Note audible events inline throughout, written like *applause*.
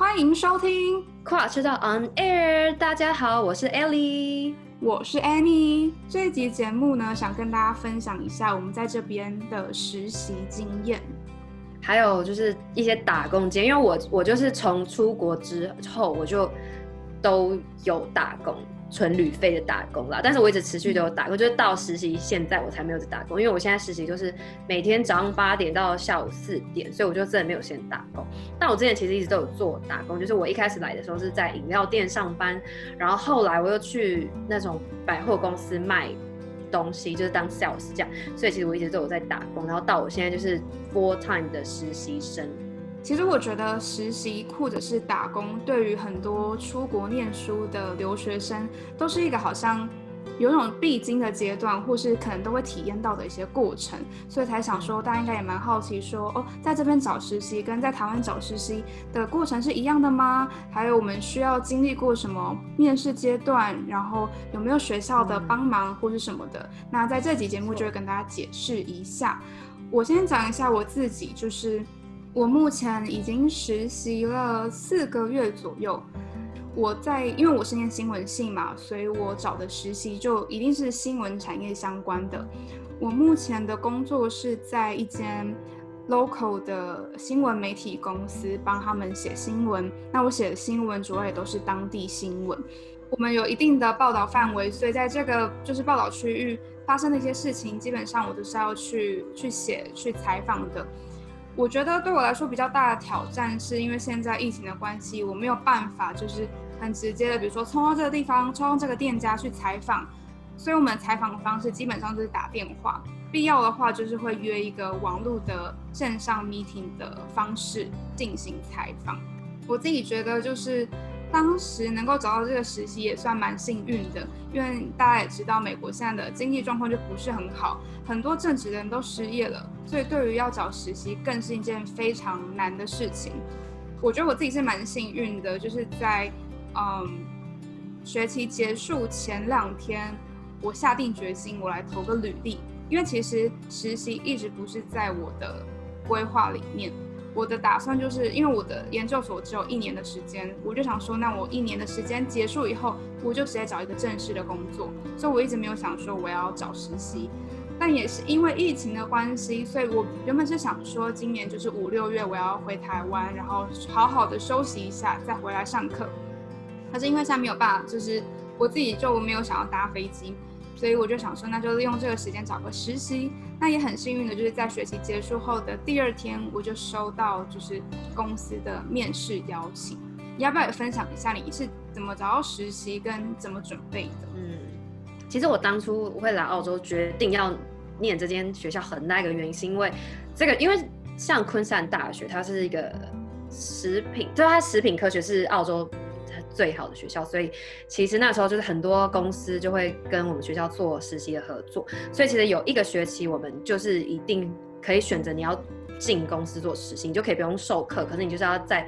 欢迎收听跨车道 On Air。大家好，我是 Ellie，我是 Annie。这一集节目呢，想跟大家分享一下我们在这边的实习经验，还有就是一些打工经验。因为我我就是从出国之后，我就都有打工。纯旅费的打工啦，但是我一直持续都有打工，就是到实习现在我才没有在打工，因为我现在实习就是每天早上八点到下午四点，所以我就真的没有先打工。但我之前其实一直都有做打工，就是我一开始来的时候是在饮料店上班，然后后来我又去那种百货公司卖东西，就是当 sales 这样，所以其实我一直都有在打工，然后到我现在就是 full time 的实习生。其实我觉得实习或者是打工，对于很多出国念书的留学生，都是一个好像有种必经的阶段，或是可能都会体验到的一些过程，所以才想说，大家应该也蛮好奇说，说哦，在这边找实习跟在台湾找实习的过程是一样的吗？还有我们需要经历过什么面试阶段，然后有没有学校的帮忙或是什么的？那在这集节目就会跟大家解释一下。我先讲一下我自己，就是。我目前已经实习了四个月左右。我在，因为我是念新闻系嘛，所以我找的实习就一定是新闻产业相关的。我目前的工作是在一间 local 的新闻媒体公司，帮他们写新闻。那我写的新闻主要也都是当地新闻。我们有一定的报道范围，所以在这个就是报道区域发生的一些事情，基本上我都是要去去写、去采访的。我觉得对我来说比较大的挑战，是因为现在疫情的关系，我没有办法就是很直接的，比如说冲到这个地方，冲到这个店家去采访，所以我们采访的方式基本上就是打电话，必要的话就是会约一个网络的线上 meeting 的方式进行采访。我自己觉得就是。当时能够找到这个实习也算蛮幸运的，因为大家也知道美国现在的经济状况就不是很好，很多正职的人都失业了，所以对于要找实习更是一件非常难的事情。我觉得我自己是蛮幸运的，就是在嗯学期结束前两天，我下定决心我来投个履历，因为其实实习一直不是在我的规划里面。我的打算就是，因为我的研究所只有一年的时间，我就想说，那我一年的时间结束以后，我就直接找一个正式的工作。所以我一直没有想说我要找实习，但也是因为疫情的关系，所以我原本是想说，今年就是五六月我要回台湾，然后好好的休息一下，再回来上课。可是因为现在没有办法，就是我自己就没有想要搭飞机。所以我就想说，那就利用这个时间找个实习。那也很幸运的，就是在学习结束后的第二天，我就收到就是公司的面试邀请。你要不要也分享一下你是怎么找到实习跟怎么准备的？嗯，其实我当初我会来澳洲，决定要念这间学校很大一个原因，是因为这个，因为像昆山大学，它是一个食品，就它食品科学是澳洲。最好的学校，所以其实那时候就是很多公司就会跟我们学校做实习的合作，所以其实有一个学期我们就是一定可以选择你要进公司做实习，你就可以不用授课，可是你就是要在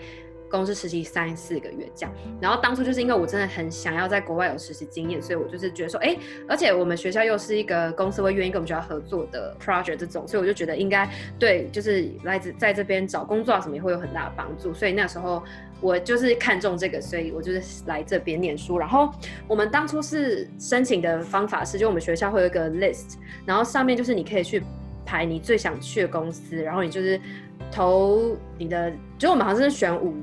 公司实习三四个月这样。然后当初就是因为我真的很想要在国外有实习经验，所以我就是觉得说，哎，而且我们学校又是一个公司会愿意跟我们学校合作的 project 这种，所以我就觉得应该对，就是来自在这边找工作啊什么也会有很大的帮助，所以那时候。我就是看中这个，所以我就是来这边念书。然后我们当初是申请的方法是，就我们学校会有一个 list，然后上面就是你可以去排你最想去的公司，然后你就是投你的，就我们好像是选五，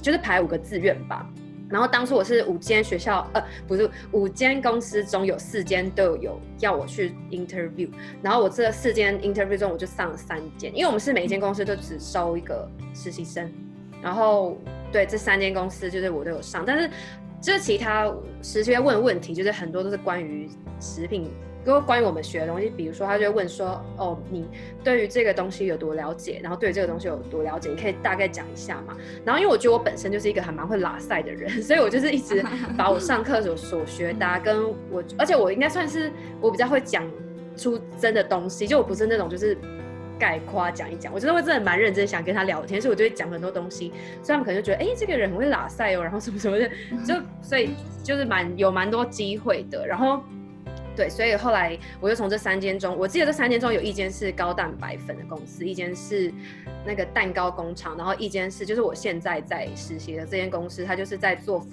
就是排五个志愿吧。然后当初我是五间学校，呃，不是五间公司中有四间都有要我去 interview，然后我这四间 interview 中我就上了三间，因为我们是每一间公司都只收一个实习生，然后。对，这三间公司就是我都有上，但是就是其他实习问问题，就是很多都是关于食品，都关于我们学的东西。比如说，他就会问说：“哦，你对于这个东西有多了解？然后对这个东西有多了解？你可以大概讲一下嘛。”然后因为我觉得我本身就是一个还蛮会拉赛的人，*laughs* 所以我就是一直把我上课所所学的、啊、跟我，而且我应该算是我比较会讲出真的东西，就我不是那种就是。概括讲一讲，我觉得我真的蛮认真想跟他聊天，所以我就会讲很多东西，所以他们可能就觉得，哎、欸，这个人很会拉塞哦，然后什么什么的，就所以就是蛮有蛮多机会的。然后对，所以后来我就从这三间中，我记得这三间中有一间是高蛋白粉的公司，一间是那个蛋糕工厂，然后一间是就是我现在在实习的这间公司，它就是在做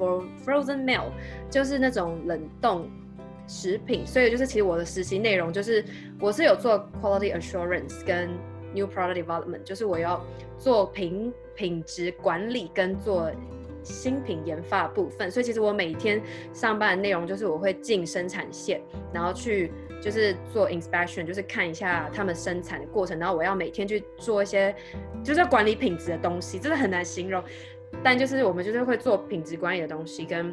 frozen meal，就是那种冷冻食品。所以就是其实我的实习内容就是我是有做 quality assurance 跟 new product development，就是我要做品品质管理跟做。新品研发部分，所以其实我每天上班的内容就是我会进生产线，然后去就是做 inspection，就是看一下他们生产的过程，然后我要每天去做一些就是管理品质的东西，真的很难形容。但就是我们就是会做品质管理的东西，跟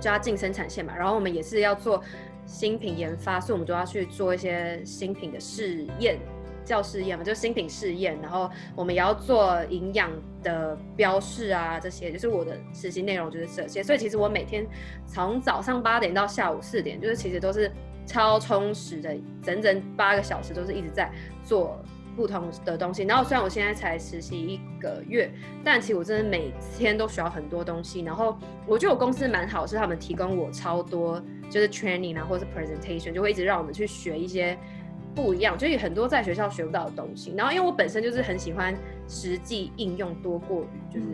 就要进生产线嘛，然后我们也是要做新品研发，所以我们都要去做一些新品的试验。教试验嘛，就是新品试验，然后我们也要做营养的标示啊，这些就是我的实习内容，就是这些。所以其实我每天从早上八点到下午四点，就是其实都是超充实的，整整八个小时都是一直在做不同的东西。然后虽然我现在才实习一个月，但其实我真的每天都学到很多东西。然后我觉得我公司蛮好，是他们提供我超多就是 training 啊，或者是 presentation，就会一直让我们去学一些。不一样，就是很多在学校学不到的东西。然后，因为我本身就是很喜欢实际应用多过于就是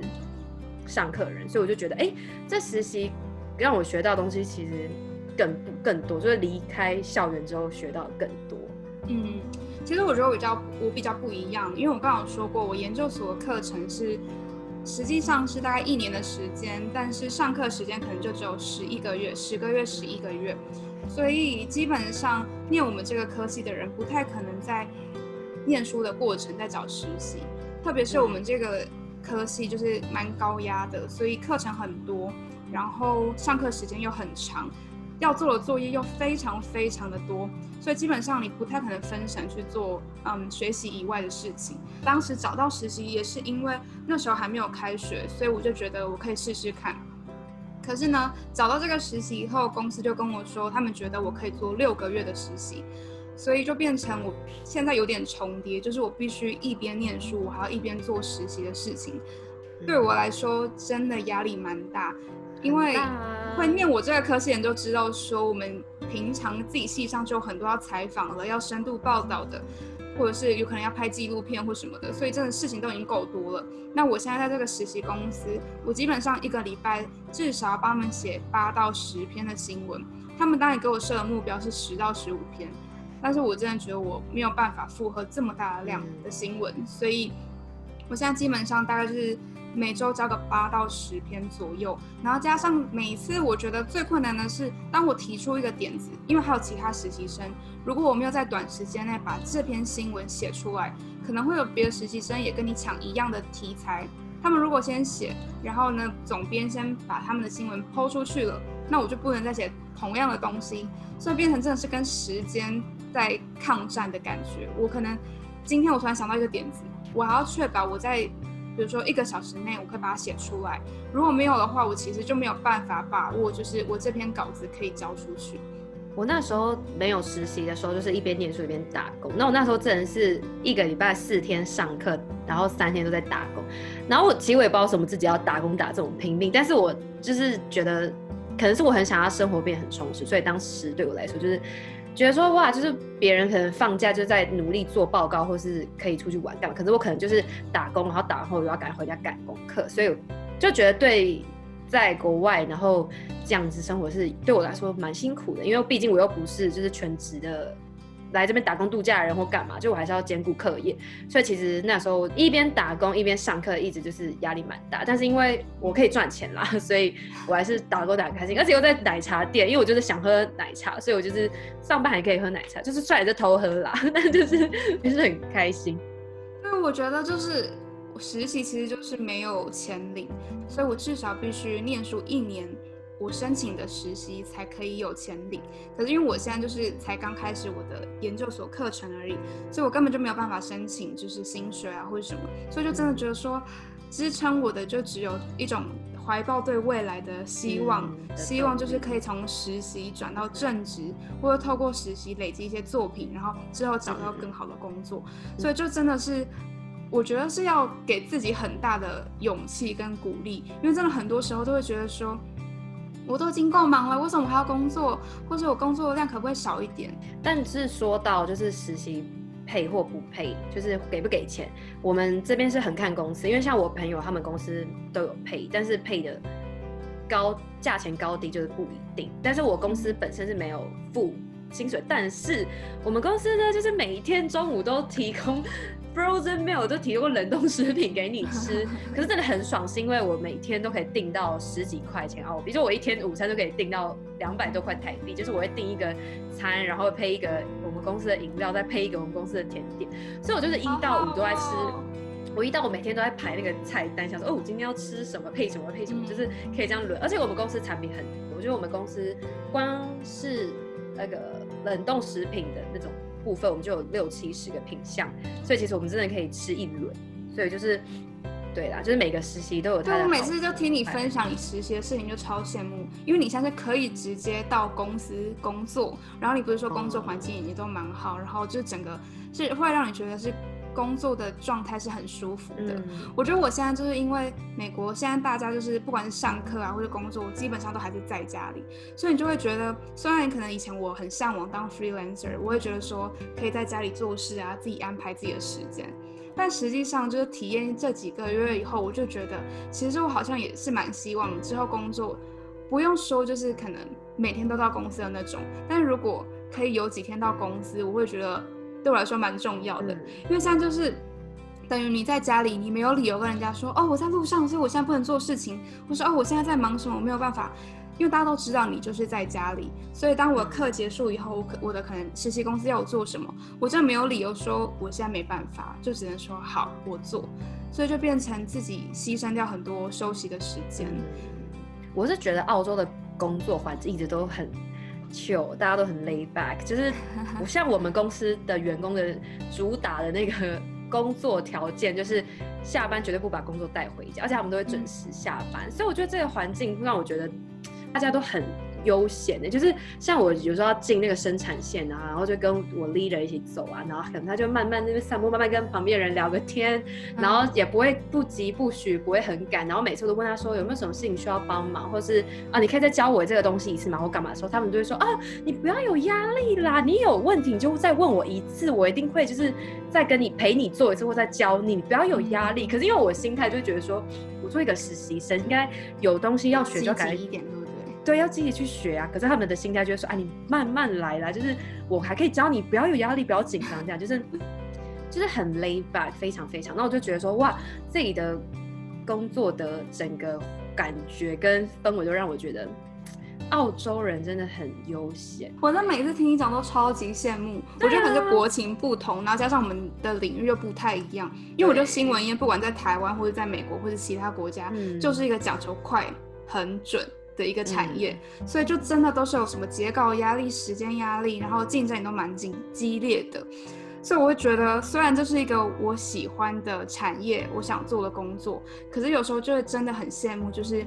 上课人，所以我就觉得，哎，这实习让我学到的东西其实更更多，就是离开校园之后学到更多。嗯，其实我觉得我比较我比较不一样，因为我刚刚有说过，我研究所的课程是实际上是大概一年的时间，但是上课时间可能就只有十一个月，十个月，十一个月。所以基本上念我们这个科系的人不太可能在念书的过程在找实习，特别是我们这个科系就是蛮高压的，所以课程很多，然后上课时间又很长，要做的作业又非常非常的多，所以基本上你不太可能分神去做嗯学习以外的事情。当时找到实习也是因为那时候还没有开学，所以我就觉得我可以试试看。可是呢，找到这个实习以后，公司就跟我说，他们觉得我可以做六个月的实习，所以就变成我现在有点重叠，就是我必须一边念书，我还要一边做实习的事情。对我来说，真的压力蛮大，因为会念我这个科系人都知道，说我们平常自己系上就有很多要采访了，要深度报道的。或者是有可能要拍纪录片或什么的，所以真的事情都已经够多了。那我现在在这个实习公司，我基本上一个礼拜至少要帮他们写八到十篇的新闻。他们当然给我设的目标是十到十五篇，但是我真的觉得我没有办法负荷这么大的量的新闻，所以我现在基本上大概就是。每周交个八到十篇左右，然后加上每次，我觉得最困难的是，当我提出一个点子，因为还有其他实习生，如果我没有在短时间内把这篇新闻写出来，可能会有别的实习生也跟你抢一样的题材。他们如果先写，然后呢，总编先把他们的新闻抛出去了，那我就不能再写同样的东西，所以变成真的是跟时间在抗战的感觉。我可能今天我突然想到一个点子，我还要确保我在。比如说一个小时内我可以把它写出来，如果没有的话，我其实就没有办法把握，就是我这篇稿子可以交出去。我那时候没有实习的时候，就是一边念书一边打工。那我那时候真的是一个礼拜四天上课，然后三天都在打工。然后我其实我也不知道什么自己要打工打这种拼命，但是我就是觉得可能是我很想要生活变得很充实，所以当时对我来说就是。觉得说哇，就是别人可能放假就在努力做报告，或是可以出去玩干嘛，可是我可能就是打工，然后打完后又要赶回家赶功课，所以就觉得对在国外然后这样子生活是对我来说蛮辛苦的，因为毕竟我又不是就是全职的。来这边打工度假的人或干嘛，就我还是要兼顾课业，所以其实那时候一边打工一边上课，一直就是压力蛮大。但是因为我可以赚钱啦，*laughs* 所以我还是打工打得开心。而且又在奶茶店，因为我就是想喝奶茶，所以我就是上班还可以喝奶茶，就是虽然是偷喝啦，*laughs* 但就是就是很开心。因为我觉得就是实习其实就是没有钱领，所以我至少必须念书一年。我申请的实习才可以有钱领，可是因为我现在就是才刚开始我的研究所课程而已，所以我根本就没有办法申请就是薪水啊或者什么，所以就真的觉得说支撑我的就只有一种怀抱对未来的希望，嗯、希望就是可以从实习转到正职，或者透过实习累积一些作品，然后之后找到更好的工作，嗯、所以就真的是我觉得是要给自己很大的勇气跟鼓励，因为真的很多时候都会觉得说。我都已经够忙了，为什么还要工作？或者我工作量可不可以少一点？但是说到就是实习配或不配，就是给不给钱，我们这边是很看公司，因为像我朋友他们公司都有配，但是配的高价钱高低就是不一定。但是我公司本身是没有付薪水，但是我们公司呢，就是每一天中午都提供。Frozen meal 就提供冷冻食品给你吃，*laughs* 可是真的很爽，是因为我每天都可以订到十几块钱哦。比如说我一天午餐都可以订到两百多块台币，就是我会订一个餐，然后配一个我们公司的饮料，再配一个我们公司的甜点，所以我就是一到五都在吃。我一到我每天都在排那个菜单，想说哦，我今天要吃什么配什么配什么，就是可以这样轮。而且我们公司产品很多，我觉得我们公司光是那个冷冻食品的那种。部分我们就有六七十个品相，所以其实我们真的可以吃一轮。所以就是，对啦，就是每个实习都有它的。对，我每次就听你分享你实习的事情，就超羡慕，因为你现在可以直接到公司工作，然后你不是说工作环境也都蛮好，然后就整个是会让你觉得是。工作的状态是很舒服的。嗯，我觉得我现在就是因为美国现在大家就是不管是上课啊或者工作，基本上都还是在家里，所以你就会觉得，虽然可能以前我很向往当 freelancer，我会觉得说可以在家里做事啊，自己安排自己的时间，但实际上就是体验这几个月以后，我就觉得其实我好像也是蛮希望之后工作不用说就是可能每天都到公司的那种，但如果可以有几天到公司，我会觉得。对我来说蛮重要的，嗯、因为现在就是等于你在家里，你没有理由跟人家说哦，我在路上，所以我现在不能做事情，或说哦，我现在在忙什么，我没有办法，因为大家都知道你就是在家里，所以当我的课结束以后，我可我的可能实习公司要我做什么，我真的没有理由说我现在没办法，就只能说好我做，所以就变成自己牺牲掉很多休息的时间。我是觉得澳洲的工作环境一直都很。大家都很 laid back，就是不 *laughs* 像我们公司的员工的主打的那个 *laughs* 工作条件，就是下班绝对不把工作带回家，而且他们都会准时下班，所以我觉得这个环境让我觉得大家都很。悠闲的，就是像我有时候要进那个生产线啊，然后就跟我 leader 一起走啊，然后可能他就慢慢那边散步，慢慢跟旁边的人聊个天，然后也不会不急不徐，不会很赶，然后每次都问他说有没有什么事情需要帮忙，或是啊你可以再教我这个东西一次吗？或干嘛的时候，他们就会说啊你不要有压力啦，你有问题你就再问我一次，我一定会就是再跟你陪你做一次或再教你，你不要有压力。可是因为我心态就觉得说，我做一个实习生应该有东西要学就赶紧一点。对，要积极去学啊！可是他们的心态就是说，啊，你慢慢来啦，就是我还可以教你，不要有压力，不要紧张，这样就是就是很 laid back，非常非常。那我就觉得说，哇，这里的工作的整个感觉跟氛围都让我觉得，澳洲人真的很悠闲。我在每次听你讲都超级羡慕，我觉得可能是国情不同，然后加上我们的领域又不太一样。因为我觉得新闻业不管在台湾或者在美国或者其他国家，嗯、就是一个讲求快、很准。的一个产业，嗯、所以就真的都是有什么截稿压力、时间压力，然后竞争也都蛮激激烈的，所以我会觉得，虽然这是一个我喜欢的产业，我想做的工作，可是有时候就会真的很羡慕，就是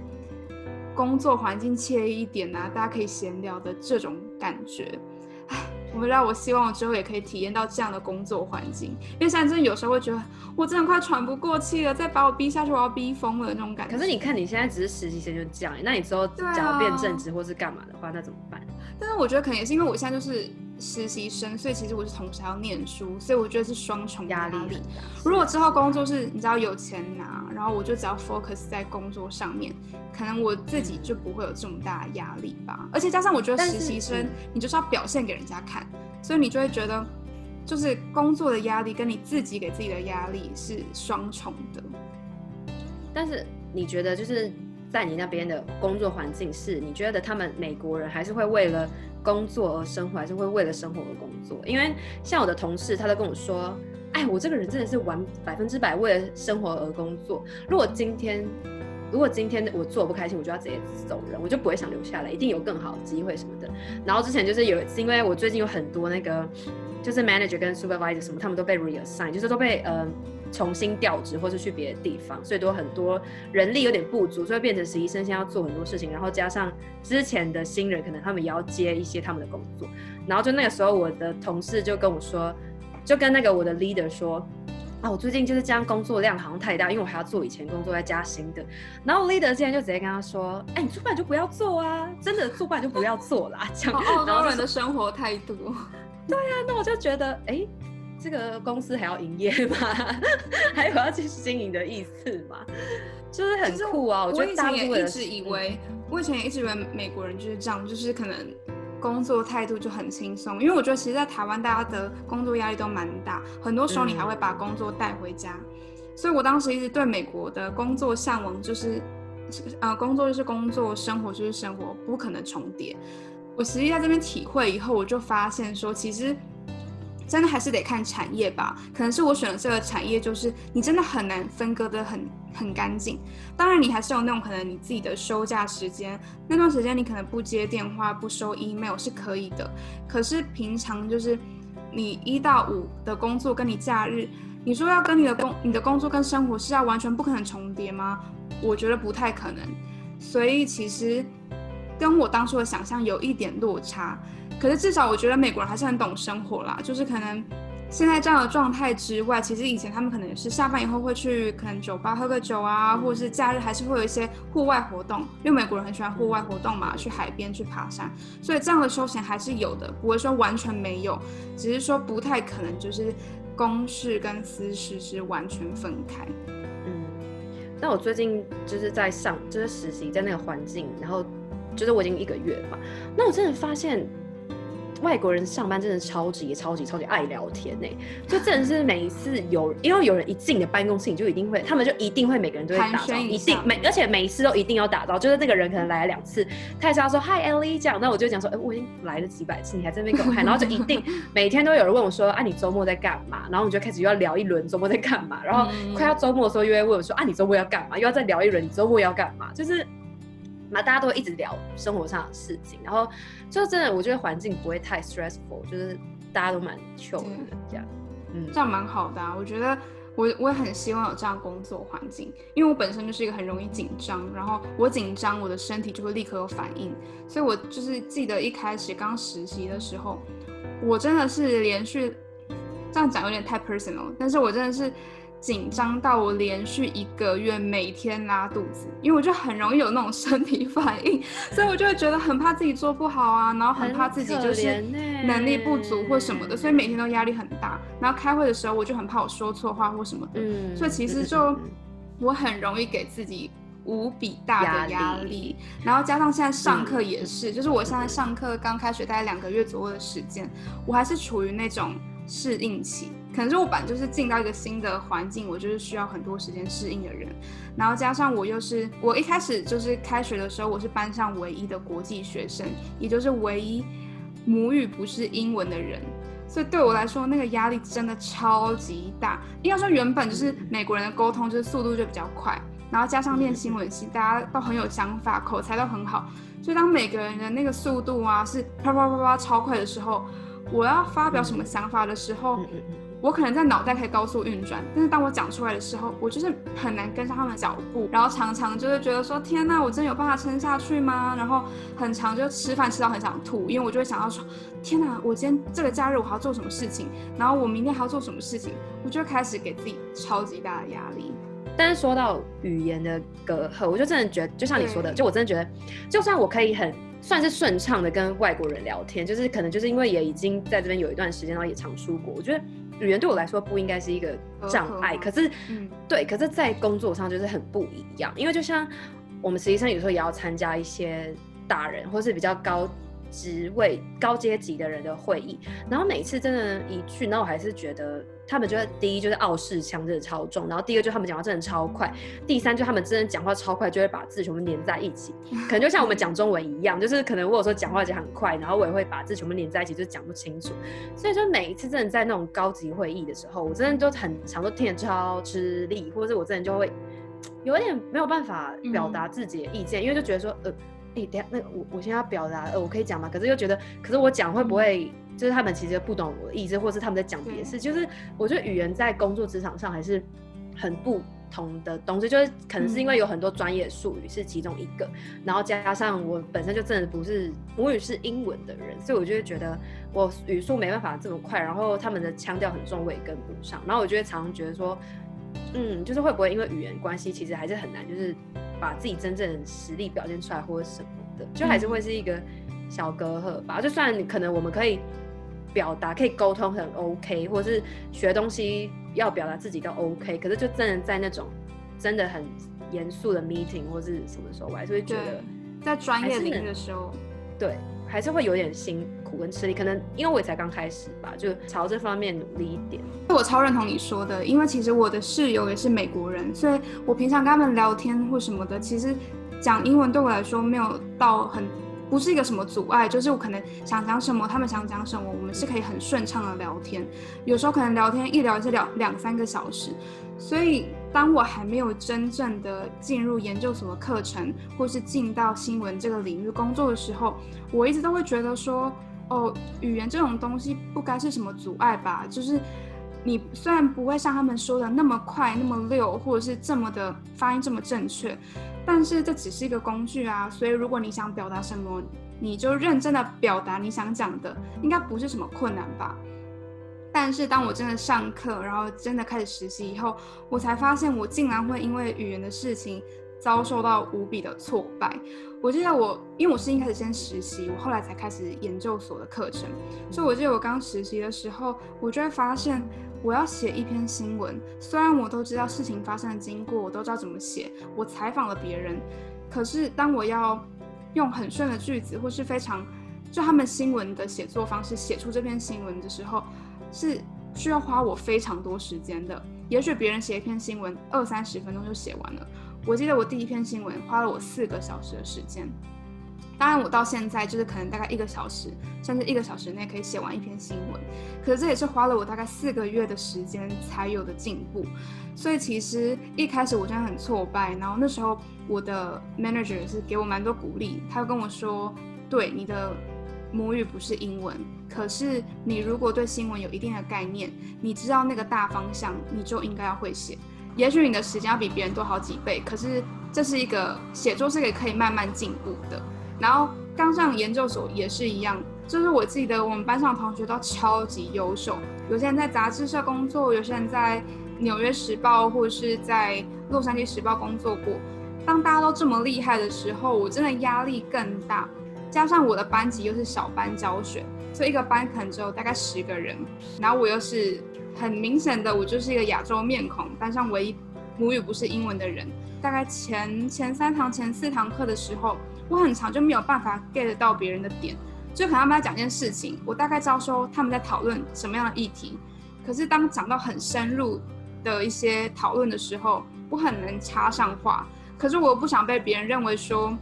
工作环境惬意一点啊，大家可以闲聊的这种感觉。我不知道，我希望我之后也可以体验到这样的工作环境，因为现在真的有时候会觉得，我真的快喘不过气了，再把我逼下去，我要逼疯了那种感觉。可是你看，你现在只是实习生就这样，那你之后假如变正职或是干嘛的话，那怎么办？但是我觉得可能也是因为我现在就是。实习生，所以其实我是同时还要念书，所以我觉得是双重压力。如果之后工作是你知道有钱拿，然后我就只要 focus 在工作上面，可能我自己就不会有这么大的压力吧。而且加上我觉得实习生你就是要表现给人家看，所以你就会觉得就是工作的压力跟你自己给自己的压力是双重的。但是你觉得就是在你那边的工作环境是，你觉得他们美国人还是会为了工作而生活，还是会为了生活而工作？因为像我的同事，他都跟我说：“哎，我这个人真的是完百分之百为了生活而工作。如果今天，如果今天我做不开心，我就要直接走人，我就不会想留下来，一定有更好的机会什么的。”然后之前就是有一次，因为我最近有很多那个就是 manager 跟 supervisor 什么，他们都被 reassign，就是都被呃。重新调职，或是去别的地方，所以都很多人力有点不足，所以变成实习生先要做很多事情，然后加上之前的新人，可能他们也要接一些他们的工作，然后就那个时候，我的同事就跟我说，就跟那个我的 leader 说，啊，我最近就是这样工作量好像太大，因为我还要做以前工作再加新的。然后 leader 之前就直接跟他说：“哎、欸，你做不来就不要做啊，真的做不来就不要做啦。”这样，澳洲人的生活态度。对呀、啊，那我就觉得，哎、欸，这个公司还要营业吗？*laughs* 还有要继续经营的意思吗？就是很酷啊！我觉得大部一直以为，我以前也一直以为美国人就是这样，就是可能。工作态度就很轻松，因为我觉得其实，在台湾大家的工作压力都蛮大，很多时候你还会把工作带回家，嗯、所以我当时一直对美国的工作向往，就是，呃，工作就是工作，生活就是生活，不可能重叠。我实际在这边体会以后，我就发现说，其实。真的还是得看产业吧，可能是我选的这个产业，就是你真的很难分割得很很干净。当然，你还是有那种可能你自己的休假时间，那段时间你可能不接电话、不收 email 是可以的。可是平常就是你一到五的工作跟你假日，你说要跟你的工、你的工作跟生活是要完全不可能重叠吗？我觉得不太可能。所以其实跟我当初的想象有一点落差。可是至少我觉得美国人还是很懂生活啦，就是可能现在这样的状态之外，其实以前他们可能也是下班以后会去可能酒吧喝个酒啊，或者是假日还是会有一些户外活动，因为美国人很喜欢户外活动嘛，去海边去爬山，所以这样的休闲还是有的，不会说完全没有，只是说不太可能就是公事跟私事是完全分开。嗯，那我最近就是在上就是实习在那个环境，然后就是我已经一个月了嘛，那我真的发现。外国人上班真的超级超级超级爱聊天呢，就真的是每一次有，因为有人一进你的办公室，你就一定会，他们就一定会每个人都会打招呼，一定每，而且每一次都一定要打招呼，就是那个人可能来了两次，他也是要说 Hi Ellie 这样，那我就讲说，哎、欸，我已经来了几百次，你还在那边给我看，*laughs* 然后就一定每天都有人问我说，啊，你周末在干嘛？然后我们就开始又要聊一轮周末在干嘛，然后快要周末的时候又会问我说，啊，你周末要干嘛？又要再聊一轮，你周末要干嘛？就是。那大家都会一直聊生活上的事情，然后就真的我觉得环境不会太 stressful，就是大家都蛮 chill 的这样，嗯，这样蛮好的啊。我觉得我我也很希望有这样工作环境，因为我本身就是一个很容易紧张，然后我紧张我的身体就会立刻有反应，所以我就是记得一开始刚实习的时候，我真的是连续这样讲有点太 personal，但是我真的是。紧张到我连续一个月每天拉肚子，因为我就很容易有那种身体反应，*laughs* 所以我就会觉得很怕自己做不好啊，然后很怕自己就是能力不足或什么的，所以每天都压力很大。然后开会的时候我就很怕我说错话或什么的，嗯，所以其实就我很容易给自己无比大的压力。然后加上现在上课也是，就是我现在上课刚开学大概两个月左右的时间，我还是处于那种适应期。可能是我本就是进到一个新的环境，我就是需要很多时间适应的人，然后加上我又是我一开始就是开学的时候，我是班上唯一的国际学生，也就是唯一母语不是英文的人，所以对我来说那个压力真的超级大。应该说原本就是美国人的沟通就是速度就比较快，然后加上练新闻系，大家都很有想法，口才都很好，所以当每个人的那个速度啊是啪啪啪啪超快的时候，我要发表什么想法的时候。我可能在脑袋可以高速运转，但是当我讲出来的时候，我就是很难跟上他们的脚步，然后常常就会觉得说，天哪，我真的有办法撑下去吗？然后很长就吃饭吃到很想吐，因为我就会想到说，天哪，我今天这个假日我还要做什么事情？然后我明天还要做什么事情？我就开始给自己超级大的压力。但是说到语言的隔阂，我就真的觉得，就像你说的，就我真的觉得，就算我可以很。算是顺畅的跟外国人聊天，就是可能就是因为也已经在这边有一段时间，然后也常出国。我觉得语言对我来说不应该是一个障碍，可是，嗯，对，可是，在工作上就是很不一样。因为就像我们实习生有时候也要参加一些大人或是比较高职位、高阶级的人的会议，然后每次真的，一去，那我还是觉得。他们觉得第一就是傲视腔真的超重，然后第二就是他们讲话真的超快，第三就是他们真的讲话超快，就会把字全部连在一起，*laughs* 可能就像我们讲中文一样，就是可能我有时候讲话讲很快，然后我也会把字全部连在一起，就讲不清楚。所以说每一次真的在那种高级会议的时候，我真的都很常都听得超吃力，或者是我真的就会有一点没有办法表达自己的意见，嗯、因为就觉得说，呃，哎、欸，等下那个我我现在要表达，呃，我可以讲吗？可是又觉得，可是我讲会不会？嗯就是他们其实不懂我的意思，或是他们在讲别的事。就是我觉得语言在工作职场上还是很不同的东西，就是可能是因为有很多专业术语是其中一个，嗯、然后加上我本身就真的不是母语是英文的人，所以我就会觉得我语速没办法这么快，然后他们的腔调很重，我也跟不上，然后我就会常常觉得说，嗯，就是会不会因为语言关系，其实还是很难，就是把自己真正的实力表现出来或者什么的，就还是会是一个小隔阂吧。嗯、就算可能我们可以表达、可以沟通很 OK，或者是学东西。要表达自己都 OK，可是就真的在那种真的很严肃的 meeting 或是什么时候，我还是会觉得在专业领域的时候，对，还是会有点辛苦跟吃力。可能因为我也才刚开始吧，就朝这方面努力一点。我超认同你说的，因为其实我的室友也是美国人，所以我平常跟他们聊天或什么的，其实讲英文对我来说没有到很。不是一个什么阻碍，就是我可能想讲什么，他们想讲什么，我们是可以很顺畅的聊天。有时候可能聊天一聊就聊两三个小时。所以当我还没有真正的进入研究所的课程，或是进到新闻这个领域工作的时候，我一直都会觉得说，哦，语言这种东西不该是什么阻碍吧？就是你虽然不会像他们说的那么快、那么溜，或者是这么的发音这么正确。但是这只是一个工具啊，所以如果你想表达什么，你就认真的表达你想讲的，应该不是什么困难吧。但是当我真的上课，然后真的开始实习以后，我才发现我竟然会因为语言的事情遭受到无比的挫败。我记得我，因为我是一开始先实习，我后来才开始研究所的课程，所以我记得我刚实习的时候，我就会发现。我要写一篇新闻，虽然我都知道事情发生的经过，我都知道怎么写，我采访了别人，可是当我要用很顺的句子，或是非常就他们新闻的写作方式写出这篇新闻的时候，是需要花我非常多时间的。也许别人写一篇新闻二三十分钟就写完了，我记得我第一篇新闻花了我四个小时的时间。当然，我到现在就是可能大概一个小时，甚至一个小时内可以写完一篇新闻，可是这也是花了我大概四个月的时间才有的进步。所以其实一开始我真的很挫败，然后那时候我的 manager 是给我蛮多鼓励，他跟我说：“对，你的母语不是英文，可是你如果对新闻有一定的概念，你知道那个大方向，你就应该要会写。也许你的时间要比别人多好几倍，可是这是一个写作是一个可以慢慢进步的。”然后刚上研究所也是一样，就是我记得我们班上的同学都超级优秀，有些人在杂志社工作，有些人在纽约时报或者是在洛杉矶时报工作过。当大家都这么厉害的时候，我真的压力更大。加上我的班级又是小班教学，所以一个班可能只有大概十个人，然后我又是很明显的，我就是一个亚洲面孔，班上唯一母语不是英文的人。大概前前三堂、前四堂课的时候。我很常就没有办法 get 到别人的点，就可能他们在讲件事情，我大概知道说他们在讨论什么样的议题，可是当讲到很深入的一些讨论的时候，我很能插上话。可是我不想被别人认为说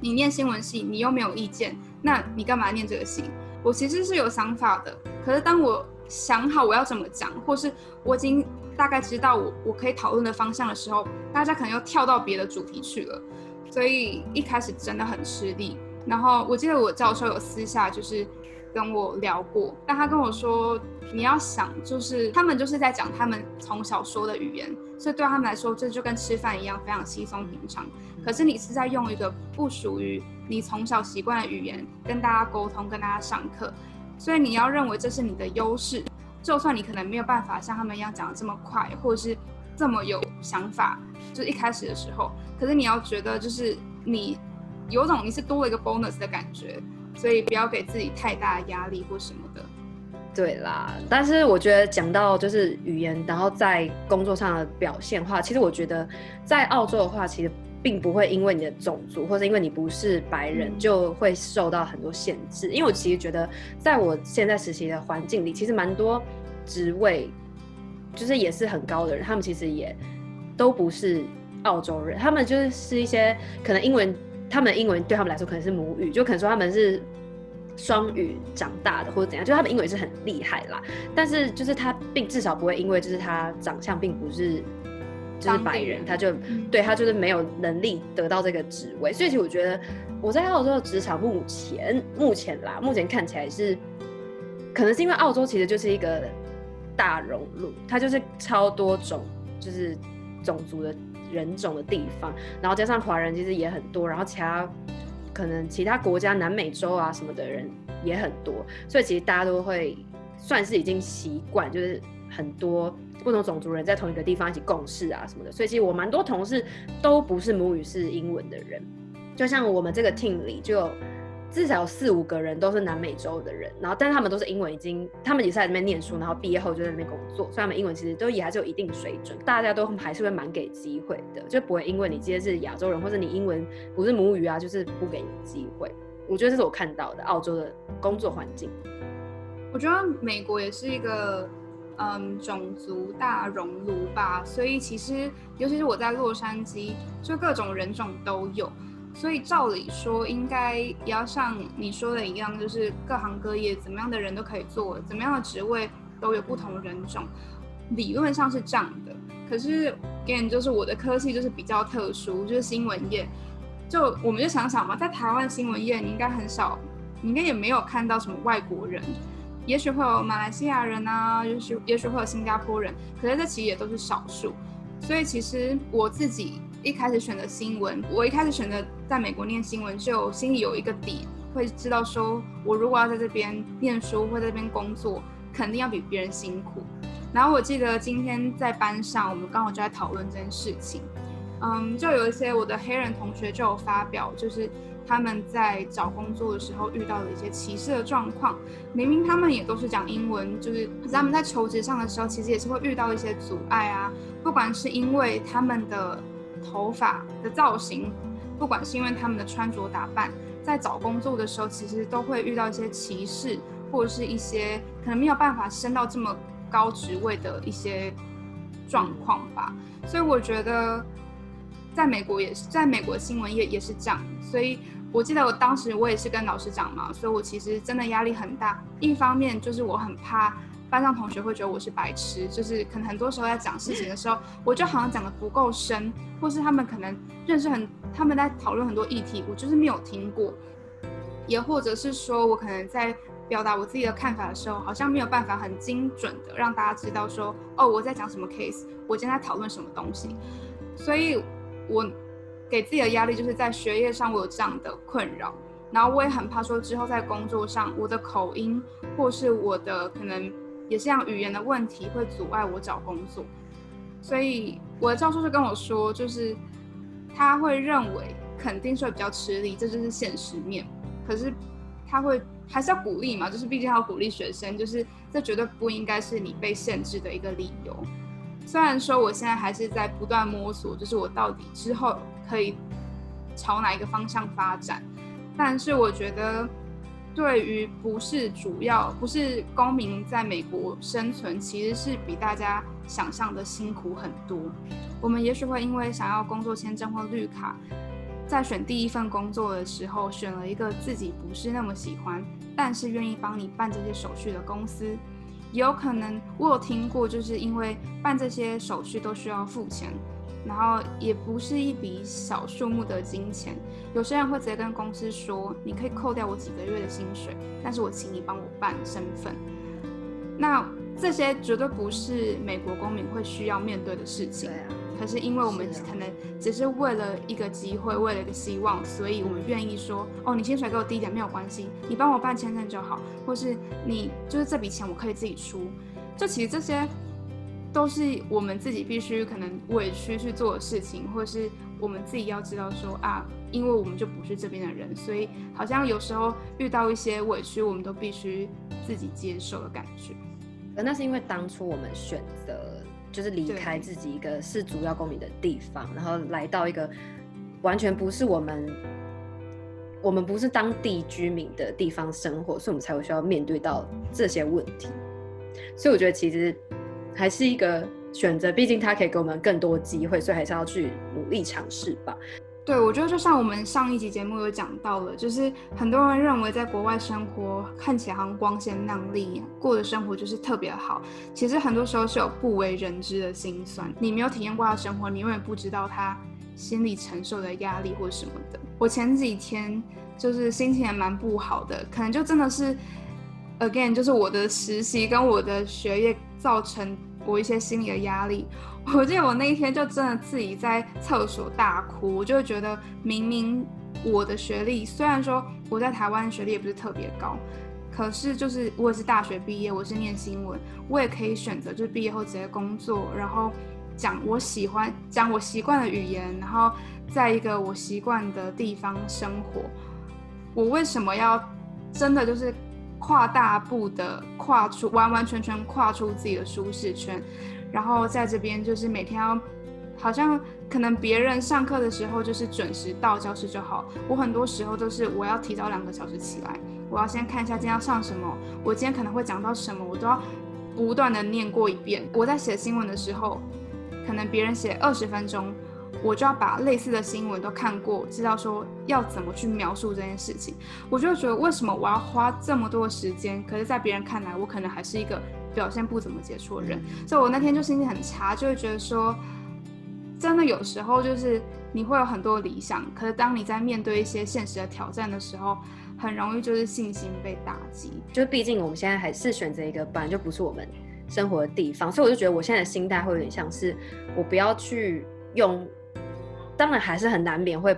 你念新闻系，你又没有意见，那你干嘛念这个系？我其实是有想法的，可是当我想好我要怎么讲，或是我已经大概知道我我可以讨论的方向的时候，大家可能又跳到别的主题去了。所以一开始真的很吃力，然后我记得我教授有私下就是跟我聊过，但他跟我说，你要想就是他们就是在讲他们从小说的语言，所以对他们来说这就跟吃饭一样非常稀松平常。可是你是在用一个不属于你从小习惯的语言跟大家沟通，跟大家上课，所以你要认为这是你的优势，就算你可能没有办法像他们一样讲得这么快，或者是。这么有想法，就是一开始的时候，可是你要觉得就是你有种你是多了一个 bonus 的感觉，所以不要给自己太大的压力或什么的。对啦，但是我觉得讲到就是语言，然后在工作上的表现话，其实我觉得在澳洲的话，其实并不会因为你的种族或者因为你不是白人，嗯、就会受到很多限制。因为我其实觉得，在我现在实习的环境里，其实蛮多职位。就是也是很高的人，他们其实也都不是澳洲人，他们就是是一些可能英文，他们的英文对他们来说可能是母语，就可能说他们是双语长大的或者怎样，就他们英文是很厉害啦。但是就是他并至少不会因为就是他长相并不是就是白人，他就对他就是没有能力得到这个职位。所以其实我觉得我在澳洲的职场目前目前啦，目前看起来是可能是因为澳洲其实就是一个。大熔炉，它就是超多种，就是种族的人种的地方，然后加上华人其实也很多，然后其他可能其他国家南美洲啊什么的人也很多，所以其实大家都会算是已经习惯，就是很多不同种族人在同一个地方一起共事啊什么的，所以其实我蛮多同事都不是母语是英文的人，就像我们这个 team 里就有。至少有四五个人都是南美洲的人，然后但是他们都是英文已经，他们也是在那边念书，然后毕业后就在那边工作，所以他们英文其实都也还是有一定水准，大家都还是会蛮给机会的，就不会因为你今天是亚洲人或者你英文不是母语啊，就是不给你机会。我觉得这是我看到的澳洲的工作环境。我觉得美国也是一个嗯种族大熔炉吧，所以其实尤其是我在洛杉矶，就各种人种都有。所以照理说，应该也要像你说的一样，就是各行各业怎么样的人都可以做，怎么样的职位都有不同人种，理论上是这样的。可是，again，就是我的科系就是比较特殊，就是新闻业。就我们就想想嘛，在台湾新闻业，你应该很少，你应该也没有看到什么外国人，也许会有马来西亚人啊，也许也许会有新加坡人，可是这其实也都是少数。所以其实我自己。一开始选择新闻，我一开始选择在美国念新闻，就心里有一个底，会知道说，我如果要在这边念书或在这边工作，肯定要比别人辛苦。然后我记得今天在班上，我们刚好就在讨论这件事情，嗯，就有一些我的黑人同学就有发表，就是他们在找工作的时候遇到的一些歧视的状况。明明他们也都是讲英文，就是他们在求职上的时候，其实也是会遇到一些阻碍啊，不管是因为他们的。头发的造型，不管是因为他们的穿着打扮，在找工作的时候，其实都会遇到一些歧视，或者是一些可能没有办法升到这么高职位的一些状况吧。所以我觉得，在美国也是，在美国新闻业也是这样。所以我记得我当时我也是跟老师讲嘛，所以我其实真的压力很大。一方面就是我很怕。班上同学会觉得我是白痴，就是可能很多时候在讲事情的时候，我就好像讲得不够深，或是他们可能认识很，他们在讨论很多议题，我就是没有听过，也或者是说我可能在表达我自己的看法的时候，好像没有办法很精准的让大家知道说，哦，我在讲什么 case，我今天在讨论什么东西，所以我给自己的压力就是在学业上我有这样的困扰，然后我也很怕说之后在工作上我的口音或是我的可能。也是像语言的问题会阻碍我找工作，所以我的教授就跟我说，就是他会认为肯定是会比较吃力，这就是现实面。可是他会还是要鼓励嘛，就是毕竟要鼓励学生，就是这绝对不应该是你被限制的一个理由。虽然说我现在还是在不断摸索，就是我到底之后可以朝哪一个方向发展，但是我觉得。对于不是主要不是公民在美国生存，其实是比大家想象的辛苦很多。我们也许会因为想要工作签证或绿卡，在选第一份工作的时候选了一个自己不是那么喜欢，但是愿意帮你办这些手续的公司。有可能我有听过，就是因为办这些手续都需要付钱。然后也不是一笔小数目的金钱，有些人会直接跟公司说：“你可以扣掉我几个月的薪水，但是我请你帮我办身份。”那这些绝对不是美国公民会需要面对的事情。对啊。可是因为我们可能只是为了一个机会，为了一个希望，所以我们愿意说：“哦，你薪水给我低一点没有关系，你帮我办签证就好，或是你就是这笔钱我可以自己出。”就其实这些。都是我们自己必须可能委屈去做的事情，或是我们自己要知道说啊，因为我们就不是这边的人，所以好像有时候遇到一些委屈，我们都必须自己接受的感觉。而那是因为当初我们选择就是离开自己一个是主要公民的地方，然后来到一个完全不是我们，我们不是当地居民的地方生活，所以我们才会需要面对到这些问题。所以我觉得其实。还是一个选择，毕竟他可以给我们更多机会，所以还是要去努力尝试吧。对，我觉得就像我们上一集节目有讲到了，就是很多人认为在国外生活看起来好像光鲜亮丽，过的生活就是特别好。其实很多时候是有不为人知的辛酸，你没有体验过他的生活，你永远不知道他心里承受的压力或什么的。我前几天就是心情也蛮不好的，可能就真的是。Again，就是我的实习跟我的学业造成我一些心理的压力。*laughs* 我记得我那一天就真的自己在厕所大哭，我就觉得明明我的学历虽然说我在台湾学历也不是特别高，可是就是我也是大学毕业，我是念新闻，我也可以选择就是毕业后直接工作，然后讲我喜欢讲我习惯的语言，然后在一个我习惯的地方生活。我为什么要真的就是跨大步的跨出，完完全全跨出自己的舒适圈？然后在这边就是每天要，好像可能别人上课的时候就是准时到教室就好，我很多时候都是我要提早两个小时起来，我要先看一下今天要上什么，我今天可能会讲到什么，我都要不断的念过一遍。我在写新闻的时候，可能别人写二十分钟，我就要把类似的新闻都看过，知道说要怎么去描述这件事情。我就觉得为什么我要花这么多时间，可是在别人看来，我可能还是一个。表现不怎么杰出的人，所以我那天就心情很差，就会觉得说，真的有时候就是你会有很多理想，可是当你在面对一些现实的挑战的时候，很容易就是信心被打击。就毕竟我们现在还是选择一个本来就不是我们生活的地方，所以我就觉得我现在的心态会有点像是，我不要去用，当然还是很难免会。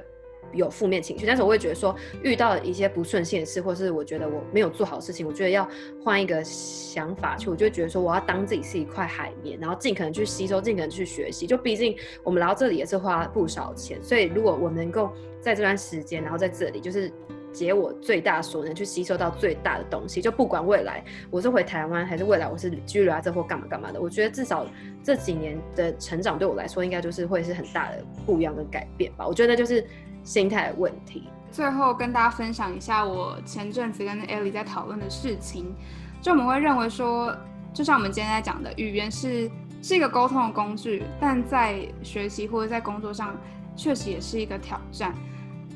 有负面情绪，但是我会觉得说，遇到一些不顺心的事，或是我觉得我没有做好事情，我觉得要换一个想法去，我就觉得说，我要当自己是一块海绵，然后尽可能去吸收，尽可能去学习。就毕竟我们来到这里也是花不少钱，所以如果我能够在这段时间，然后在这里就是解我最大所能去吸收到最大的东西，就不管未来我是回台湾，还是未来我是居留在这或干嘛干嘛的，我觉得至少这几年的成长对我来说，应该就是会是很大的不一样的改变吧。我觉得就是。心态问题。最后跟大家分享一下我前阵子跟 Ellie 在讨论的事情。就我们会认为说，就像我们今天在讲的，语言是是一个沟通的工具，但在学习或者在工作上，确实也是一个挑战。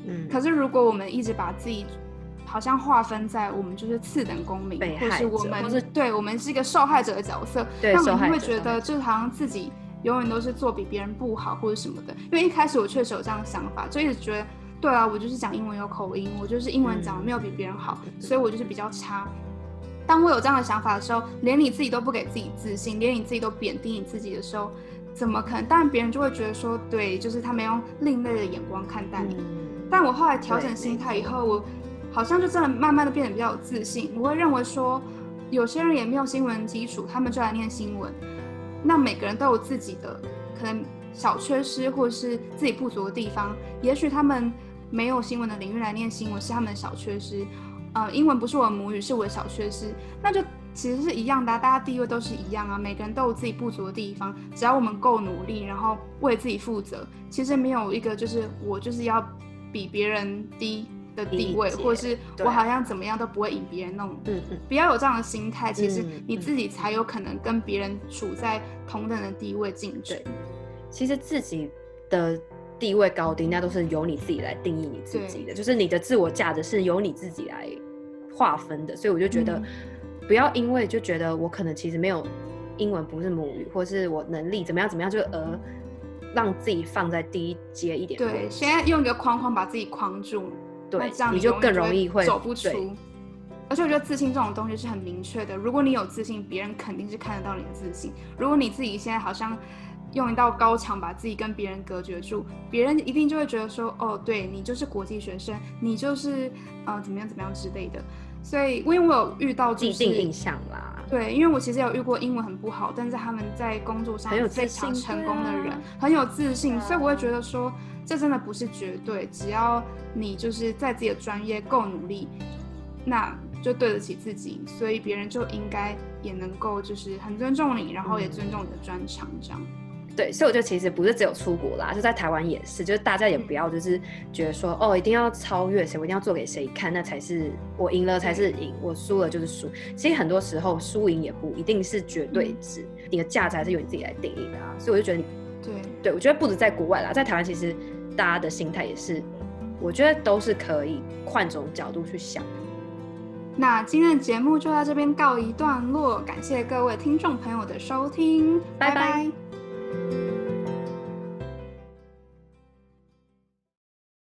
嗯。可是如果我们一直把自己好像划分在我们就是次等公民，或是我们是对我们是一个受害者的角色，那我们会觉得就好像自己。永远都是做比别人不好或者什么的，因为一开始我确实有这样的想法，就一直觉得，对啊，我就是讲英文有口音，我就是英文讲的没有比别人好，所以我就是比较差。当我有这样的想法的时候，连你自己都不给自己自信，连你自己都贬低你自己的时候，怎么可能？当然别人就会觉得说，对，就是他们用另类的眼光看待你。但我后来调整心态以后，我好像就真的慢慢的变得比较有自信。我会认为说，有些人也没有新闻基础，他们就来念新闻。那每个人都有自己的可能小缺失，或者是自己不足的地方。也许他们没有新闻的领域来念新闻是他们的小缺失，呃，英文不是我的母语，是我的小缺失。那就其实是一样的啊，大家地位都是一样啊。每个人都有自己不足的地方，只要我们够努力，然后为自己负责，其实没有一个就是我就是要比别人低的地位，或者是我好像怎么样都不会赢别人那种，嗯嗯，不要有这样的心态，其实你自己才有可能跟别人处在同等的地位竞争。其实自己的地位高低，那都是由你自己来定义你自己的，就是你的自我价值是由你自己来划分的。所以我就觉得，不要因为就觉得我可能其实没有英文不是母语，或是我能力怎么样怎么样，就而让自己放在第一阶一点。对，现在用一个框框把自己框住。对，这样你就更容易会走不出。而且我觉得自信这种东西是很明确的，如果你有自信，别人肯定是看得到你的自信。如果你自己现在好像用一道高墙把自己跟别人隔绝住，别人一定就会觉得说，哦，对，你就是国际学生，你就是呃怎么样怎么样之类的。所以，因为我有遇到既定印象啦。对，因为我其实有遇过英文很不好，但是他们在工作上非常成功的人，很有自信，所以我会觉得说。这真的不是绝对，只要你就是在自己的专业够努力，那就对得起自己，所以别人就应该也能够就是很尊重你，然后也尊重你的专长，这样。对，所以我觉得其实不是只有出国啦，就在台湾也是，就是大家也不要就是觉得说哦，一定要超越谁，我一定要做给谁看，那才是我赢了才是赢，我输了就是输。其实很多时候输赢也不一定是绝对值，嗯、你的价值还是由你自己来定义的啊。所以我就觉得你。对对，我觉得不止在国外啦，在台湾其实大家的心态也是，我觉得都是可以换种角度去想。那今天的节目就到这边告一段落，感谢各位听众朋友的收听，拜拜。拜拜。Bye.